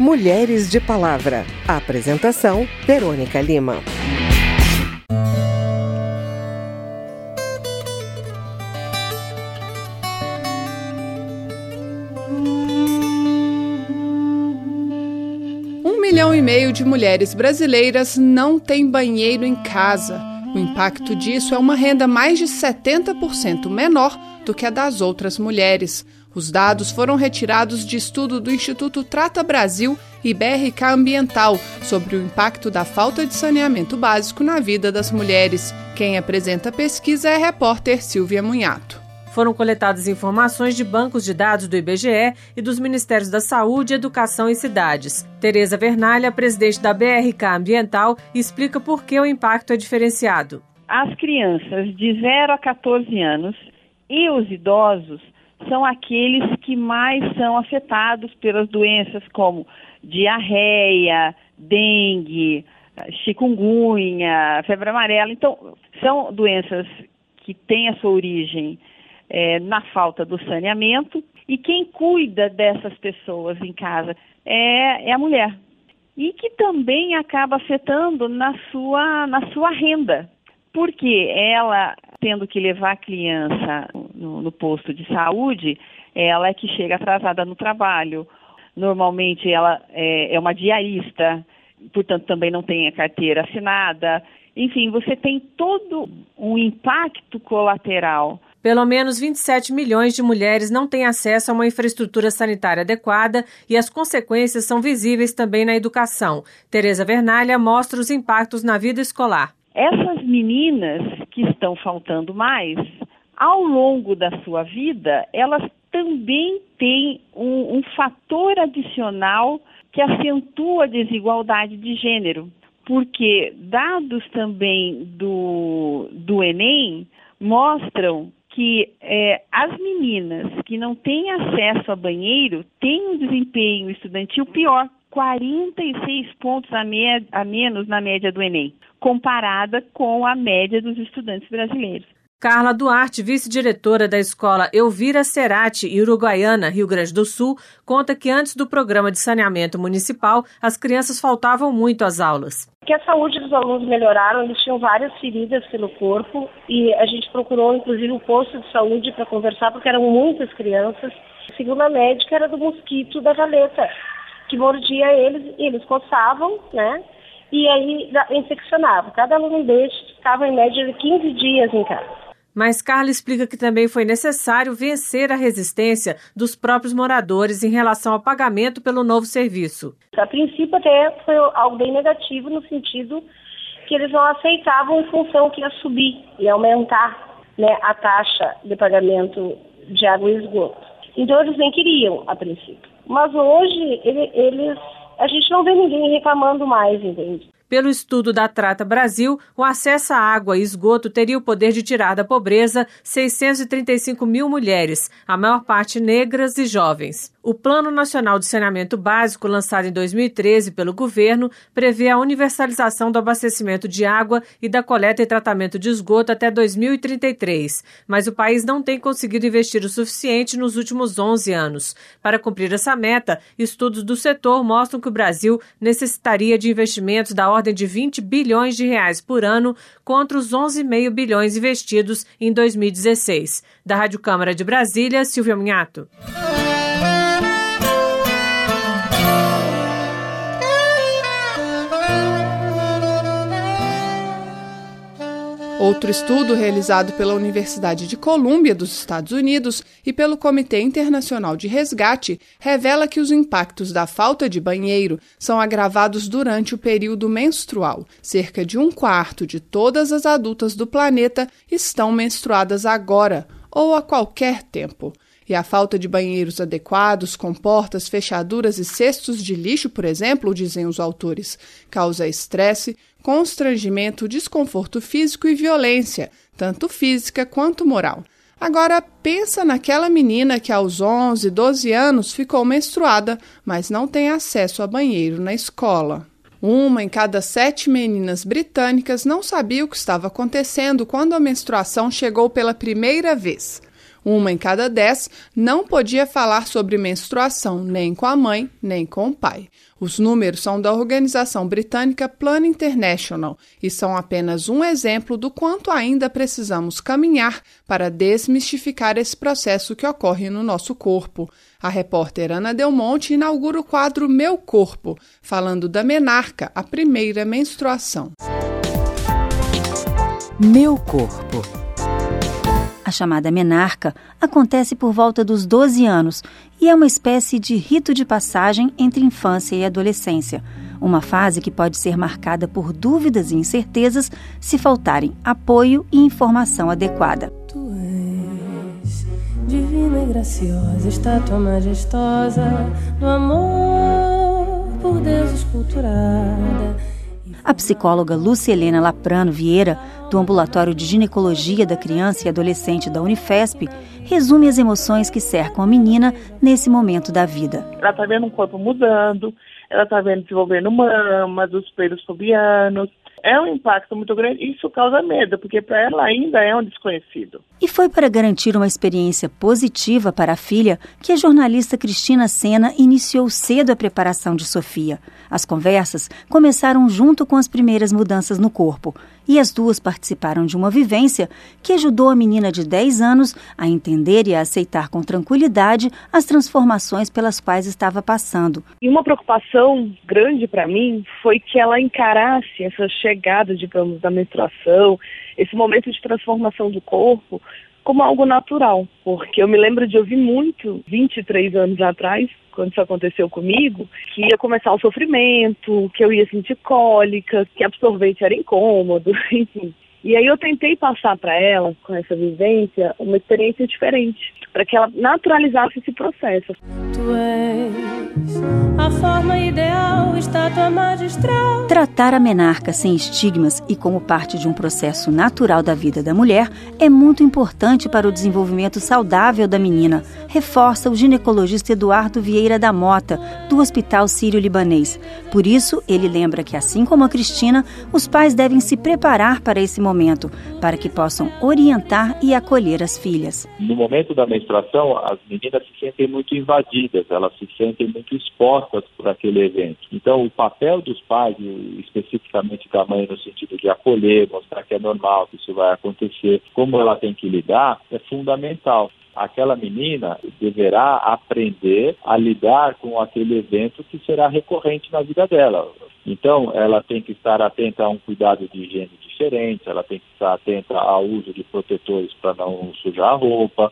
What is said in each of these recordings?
Mulheres de Palavra. Apresentação: Verônica Lima. Um milhão e meio de mulheres brasileiras não têm banheiro em casa. O impacto disso é uma renda mais de 70% menor do que a das outras mulheres. Os dados foram retirados de estudo do Instituto Trata Brasil e BRK Ambiental sobre o impacto da falta de saneamento básico na vida das mulheres. Quem apresenta a pesquisa é a repórter Silvia Munhato. Foram coletadas informações de bancos de dados do IBGE e dos Ministérios da Saúde, Educação e Cidades. Tereza Vernalha, presidente da BRK Ambiental, explica por que o impacto é diferenciado. As crianças de 0 a 14 anos e os idosos são aqueles que mais são afetados pelas doenças como diarreia, dengue, chikungunya, febre amarela. Então, são doenças que têm a sua origem é, na falta do saneamento e quem cuida dessas pessoas em casa é, é a mulher. E que também acaba afetando na sua, na sua renda, porque ela tendo que levar a criança no, no posto de saúde, ela é que chega atrasada no trabalho. Normalmente ela é, é uma diarista, portanto também não tem a carteira assinada. Enfim, você tem todo um impacto colateral pelo menos 27 milhões de mulheres não têm acesso a uma infraestrutura sanitária adequada e as consequências são visíveis também na educação. Tereza Vernalha mostra os impactos na vida escolar. Essas meninas que estão faltando mais, ao longo da sua vida, elas também têm um, um fator adicional que acentua a desigualdade de gênero. Porque dados também do, do Enem mostram que é, as meninas que não têm acesso a banheiro têm um desempenho estudantil pior, 46 pontos a, me a menos na média do Enem comparada com a média dos estudantes brasileiros. Carla Duarte, vice-diretora da escola Elvira Cerati, Uruguaiana, Rio Grande do Sul, conta que antes do programa de saneamento municipal, as crianças faltavam muito às aulas. Que a saúde dos alunos melhoraram, eles tinham várias feridas pelo corpo e a gente procurou inclusive um posto de saúde para conversar porque eram muitas crianças. Segundo a médica, era do mosquito da valeta, que mordia eles e eles coçavam, né? e aí infeccionava. Cada aluno destes ficava em média de 15 dias em casa. Mas Carla explica que também foi necessário vencer a resistência dos próprios moradores em relação ao pagamento pelo novo serviço. A princípio até foi algo bem negativo no sentido que eles não aceitavam em função que ia subir e aumentar né, a taxa de pagamento de água e esgoto. Então eles nem queriam a princípio. Mas hoje ele, eles a gente não vê ninguém reclamando mais, entende? Pelo estudo da Trata Brasil, o acesso à água e esgoto teria o poder de tirar da pobreza 635 mil mulheres, a maior parte negras e jovens. O Plano Nacional de Saneamento Básico, lançado em 2013 pelo governo, prevê a universalização do abastecimento de água e da coleta e tratamento de esgoto até 2033. Mas o país não tem conseguido investir o suficiente nos últimos 11 anos. Para cumprir essa meta, estudos do setor mostram que o Brasil necessitaria de investimentos da ordem de 20 bilhões de reais por ano contra os 11,5 bilhões investidos em 2016. Da Rádio Câmara de Brasília, Silvia Minhato. Outro estudo realizado pela Universidade de Colômbia dos Estados Unidos e pelo Comitê Internacional de Resgate revela que os impactos da falta de banheiro são agravados durante o período menstrual. Cerca de um quarto de todas as adultas do planeta estão menstruadas agora ou a qualquer tempo. E a falta de banheiros adequados, com portas, fechaduras e cestos de lixo, por exemplo, dizem os autores, causa estresse, constrangimento, desconforto físico e violência, tanto física quanto moral. Agora pensa naquela menina que aos 11, 12 anos ficou menstruada, mas não tem acesso a banheiro na escola. Uma em cada sete meninas britânicas não sabia o que estava acontecendo quando a menstruação chegou pela primeira vez. Uma em cada dez não podia falar sobre menstruação nem com a mãe, nem com o pai. Os números são da organização britânica Plan International e são apenas um exemplo do quanto ainda precisamos caminhar para desmistificar esse processo que ocorre no nosso corpo. A repórter Ana Del Monte inaugura o quadro Meu Corpo, falando da menarca, a primeira menstruação. Meu Corpo. A chamada menarca acontece por volta dos 12 anos e é uma espécie de rito de passagem entre infância e adolescência. Uma fase que pode ser marcada por dúvidas e incertezas se faltarem apoio e informação adequada. Tu és divina e graciosa, estátua majestosa do amor por Deus esculturada a psicóloga Lúcia Helena Laprano Vieira, do Ambulatório de Ginecologia da Criança e Adolescente da Unifesp, resume as emoções que cercam a menina nesse momento da vida. Ela está vendo um corpo mudando, ela está vendo desenvolvendo mamas, os pelos pubianos, é um impacto muito grande. Isso causa medo, porque para ela ainda é um desconhecido. E foi para garantir uma experiência positiva para a filha que a jornalista Cristina Sena iniciou cedo a preparação de Sofia. As conversas começaram junto com as primeiras mudanças no corpo e as duas participaram de uma vivência que ajudou a menina de 10 anos a entender e a aceitar com tranquilidade as transformações pelas quais estava passando. E uma preocupação grande para mim foi que ela encarasse essa chegada, digamos, da menstruação, esse momento de transformação do corpo como algo natural, porque eu me lembro de ouvir muito, 23 anos atrás, quando isso aconteceu comigo, que ia começar o sofrimento, que eu ia sentir cólica, que absorvente era incômodo, enfim. E aí eu tentei passar para ela, com essa vivência, uma experiência diferente, para que ela naturalizasse esse processo. Tu és a forma ideal, estátua magistral. Tratar a menarca sem estigmas e como parte de um processo natural da vida da mulher é muito importante para o desenvolvimento saudável da menina, reforça o ginecologista Eduardo Vieira da Mota, do Hospital Sírio-Libanês. Por isso, ele lembra que, assim como a Cristina, os pais devem se preparar para esse momento, para que possam orientar e acolher as filhas. No momento da menstruação, as meninas se sentem muito invadidas, elas se sentem muito expostas por aquele evento. Então, o papel dos pais, especificamente da mãe, no sentido de acolher, mostrar que é normal, que isso vai acontecer, como ela tem que lidar, é fundamental aquela menina deverá aprender a lidar com aquele evento que será recorrente na vida dela. Então, ela tem que estar atenta a um cuidado de higiene diferente, ela tem que estar atenta ao uso de protetores para não sujar a roupa,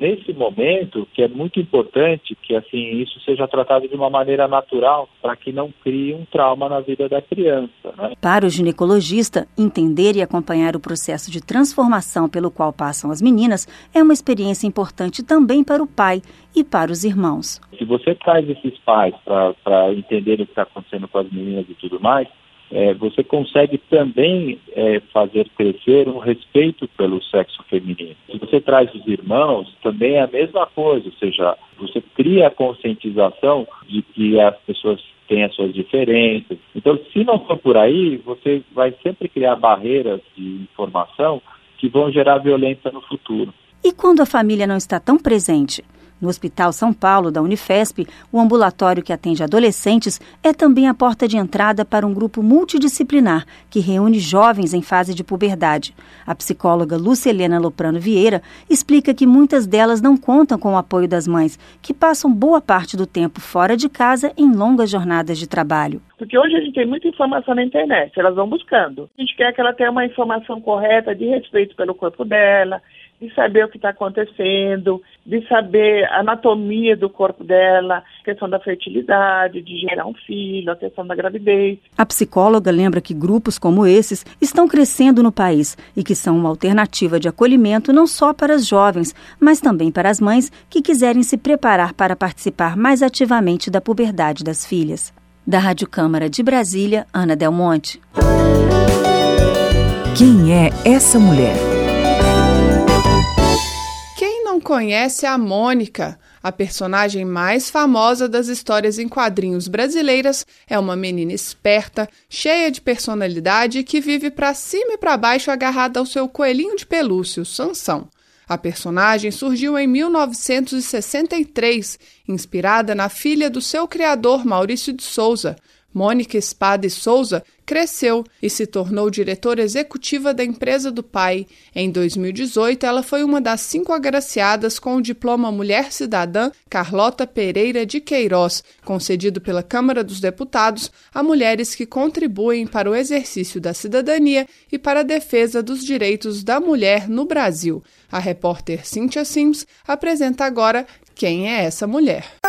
nesse momento que é muito importante que assim isso seja tratado de uma maneira natural para que não crie um trauma na vida da criança. Né? Para o ginecologista, entender e acompanhar o processo de transformação pelo qual passam as meninas é uma experiência importante também para o pai e para os irmãos. Se você traz esses pais para entender o que está acontecendo com as meninas e tudo mais, é, você consegue também é, fazer crescer um respeito pelo sexo feminino. Se você traz os irmãos, também é a mesma coisa, ou seja, você cria a conscientização de que as pessoas têm as suas diferenças. Então, se não for por aí, você vai sempre criar barreiras de informação que vão gerar violência no futuro. E quando a família não está tão presente? No Hospital São Paulo da Unifesp, o ambulatório que atende adolescentes é também a porta de entrada para um grupo multidisciplinar que reúne jovens em fase de puberdade. A psicóloga Lúcia Helena Loprano Vieira explica que muitas delas não contam com o apoio das mães, que passam boa parte do tempo fora de casa em longas jornadas de trabalho. Porque hoje a gente tem muita informação na internet, elas vão buscando. A gente quer que ela tenha uma informação correta de respeito pelo corpo dela, de saber o que está acontecendo, de saber a anatomia do corpo dela, a questão da fertilidade, de gerar um filho, a questão da gravidez. A psicóloga lembra que grupos como esses estão crescendo no país e que são uma alternativa de acolhimento não só para as jovens, mas também para as mães que quiserem se preparar para participar mais ativamente da puberdade das filhas. Da Rádio Câmara de Brasília, Ana Del Monte. Quem é essa mulher? Conhece a Mônica. A personagem mais famosa das histórias em quadrinhos brasileiras é uma menina esperta, cheia de personalidade que vive para cima e para baixo agarrada ao seu coelhinho de pelúcia, o Sansão. A personagem surgiu em 1963, inspirada na filha do seu criador Maurício de Souza, Mônica Espada e Souza cresceu e se tornou diretora executiva da empresa do pai. Em 2018, ela foi uma das cinco agraciadas com o diploma Mulher Cidadã Carlota Pereira de Queiroz, concedido pela Câmara dos Deputados a mulheres que contribuem para o exercício da cidadania e para a defesa dos direitos da mulher no Brasil. A repórter Cíntia Sims apresenta agora quem é essa mulher.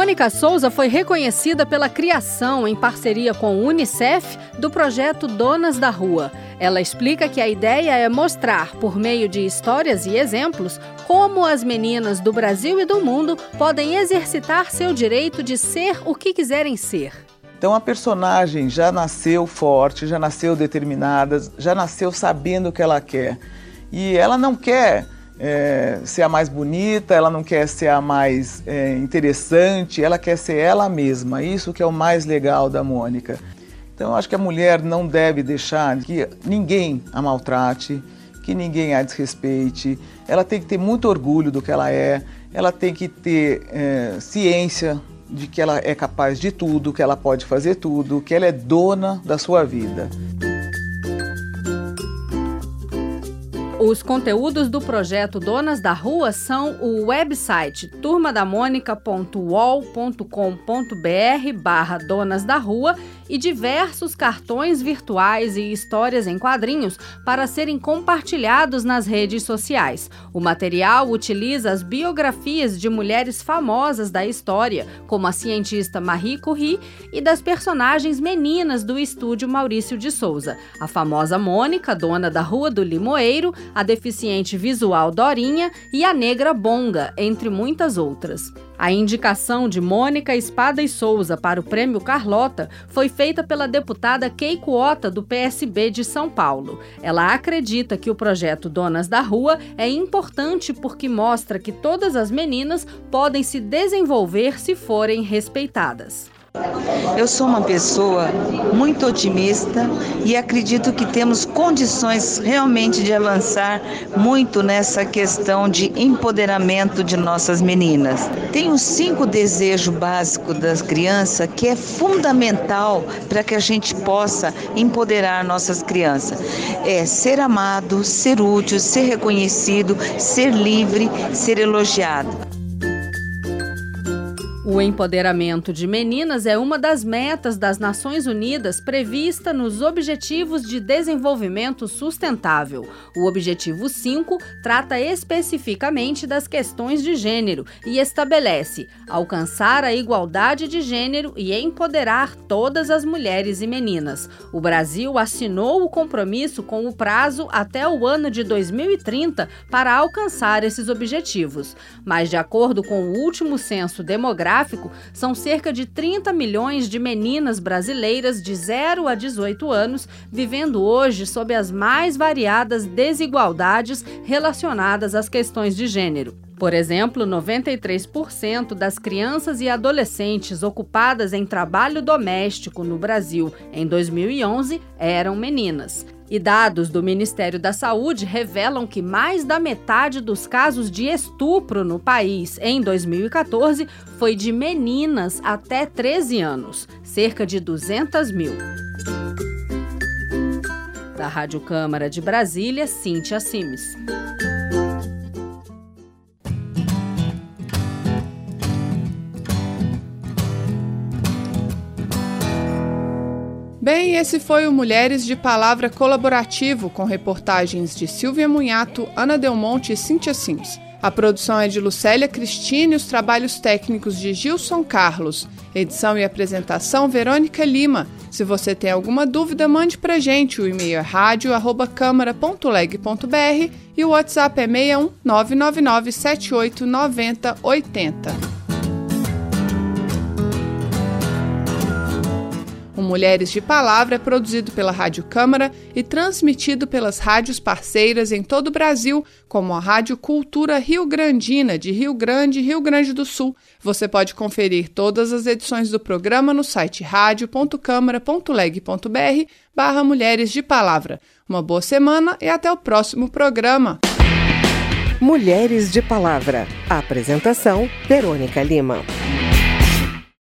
Mônica Souza foi reconhecida pela criação, em parceria com o Unicef, do projeto Donas da Rua. Ela explica que a ideia é mostrar, por meio de histórias e exemplos, como as meninas do Brasil e do mundo podem exercitar seu direito de ser o que quiserem ser. Então a personagem já nasceu forte, já nasceu determinada, já nasceu sabendo o que ela quer. E ela não quer é, ser a mais bonita, ela não quer ser a mais é, interessante, ela quer ser ela mesma. Isso que é o mais legal da Mônica. Então, acho que a mulher não deve deixar que ninguém a maltrate, que ninguém a desrespeite. Ela tem que ter muito orgulho do que ela é, ela tem que ter é, ciência de que ela é capaz de tudo, que ela pode fazer tudo, que ela é dona da sua vida. Os conteúdos do projeto Donas da Rua são o website turmadamonica.wall.com.br barra Donas da Rua e diversos cartões virtuais e histórias em quadrinhos para serem compartilhados nas redes sociais. O material utiliza as biografias de mulheres famosas da história, como a cientista Marie Curie e das personagens meninas do estúdio Maurício de Souza, a famosa Mônica, dona da Rua do Limoeiro, a deficiente visual Dorinha e a negra Bonga, entre muitas outras. A indicação de Mônica Espada e Souza para o Prêmio Carlota foi feita pela deputada Keiko Ota, do PSB de São Paulo. Ela acredita que o projeto Donas da Rua é importante porque mostra que todas as meninas podem se desenvolver se forem respeitadas. Eu sou uma pessoa muito otimista e acredito que temos condições realmente de avançar muito nessa questão de empoderamento de nossas meninas. Tem os cinco desejos básicos das crianças que é fundamental para que a gente possa empoderar nossas crianças. É ser amado, ser útil, ser reconhecido, ser livre, ser elogiado. O empoderamento de meninas é uma das metas das Nações Unidas prevista nos Objetivos de Desenvolvimento Sustentável. O Objetivo 5 trata especificamente das questões de gênero e estabelece alcançar a igualdade de gênero e empoderar todas as mulheres e meninas. O Brasil assinou o compromisso com o prazo até o ano de 2030 para alcançar esses objetivos. Mas, de acordo com o último censo demográfico, são cerca de 30 milhões de meninas brasileiras de 0 a 18 anos vivendo hoje sob as mais variadas desigualdades relacionadas às questões de gênero. Por exemplo, 93% das crianças e adolescentes ocupadas em trabalho doméstico no Brasil em 2011 eram meninas. E dados do Ministério da Saúde revelam que mais da metade dos casos de estupro no país em 2014 foi de meninas até 13 anos, cerca de 200 mil. Da Rádio Câmara de Brasília, Cíntia Simes. Bem, esse foi o Mulheres de Palavra Colaborativo, com reportagens de Silvia Munhato, Ana Delmonte e Cíntia Sims. A produção é de Lucélia Cristine e os trabalhos técnicos de Gilson Carlos. Edição e apresentação Verônica Lima. Se você tem alguma dúvida, mande pra gente. O e-mail é rádio@câmara.leg.br e o WhatsApp é 61 999 78 90 80. O Mulheres de Palavra é produzido pela Rádio Câmara e transmitido pelas rádios parceiras em todo o Brasil, como a Rádio Cultura Rio Grandina, de Rio Grande, Rio Grande do Sul. Você pode conferir todas as edições do programa no site radio.câmara.leg.br barra Mulheres de Palavra. Uma boa semana e até o próximo programa. Mulheres de Palavra. Apresentação: Verônica Lima.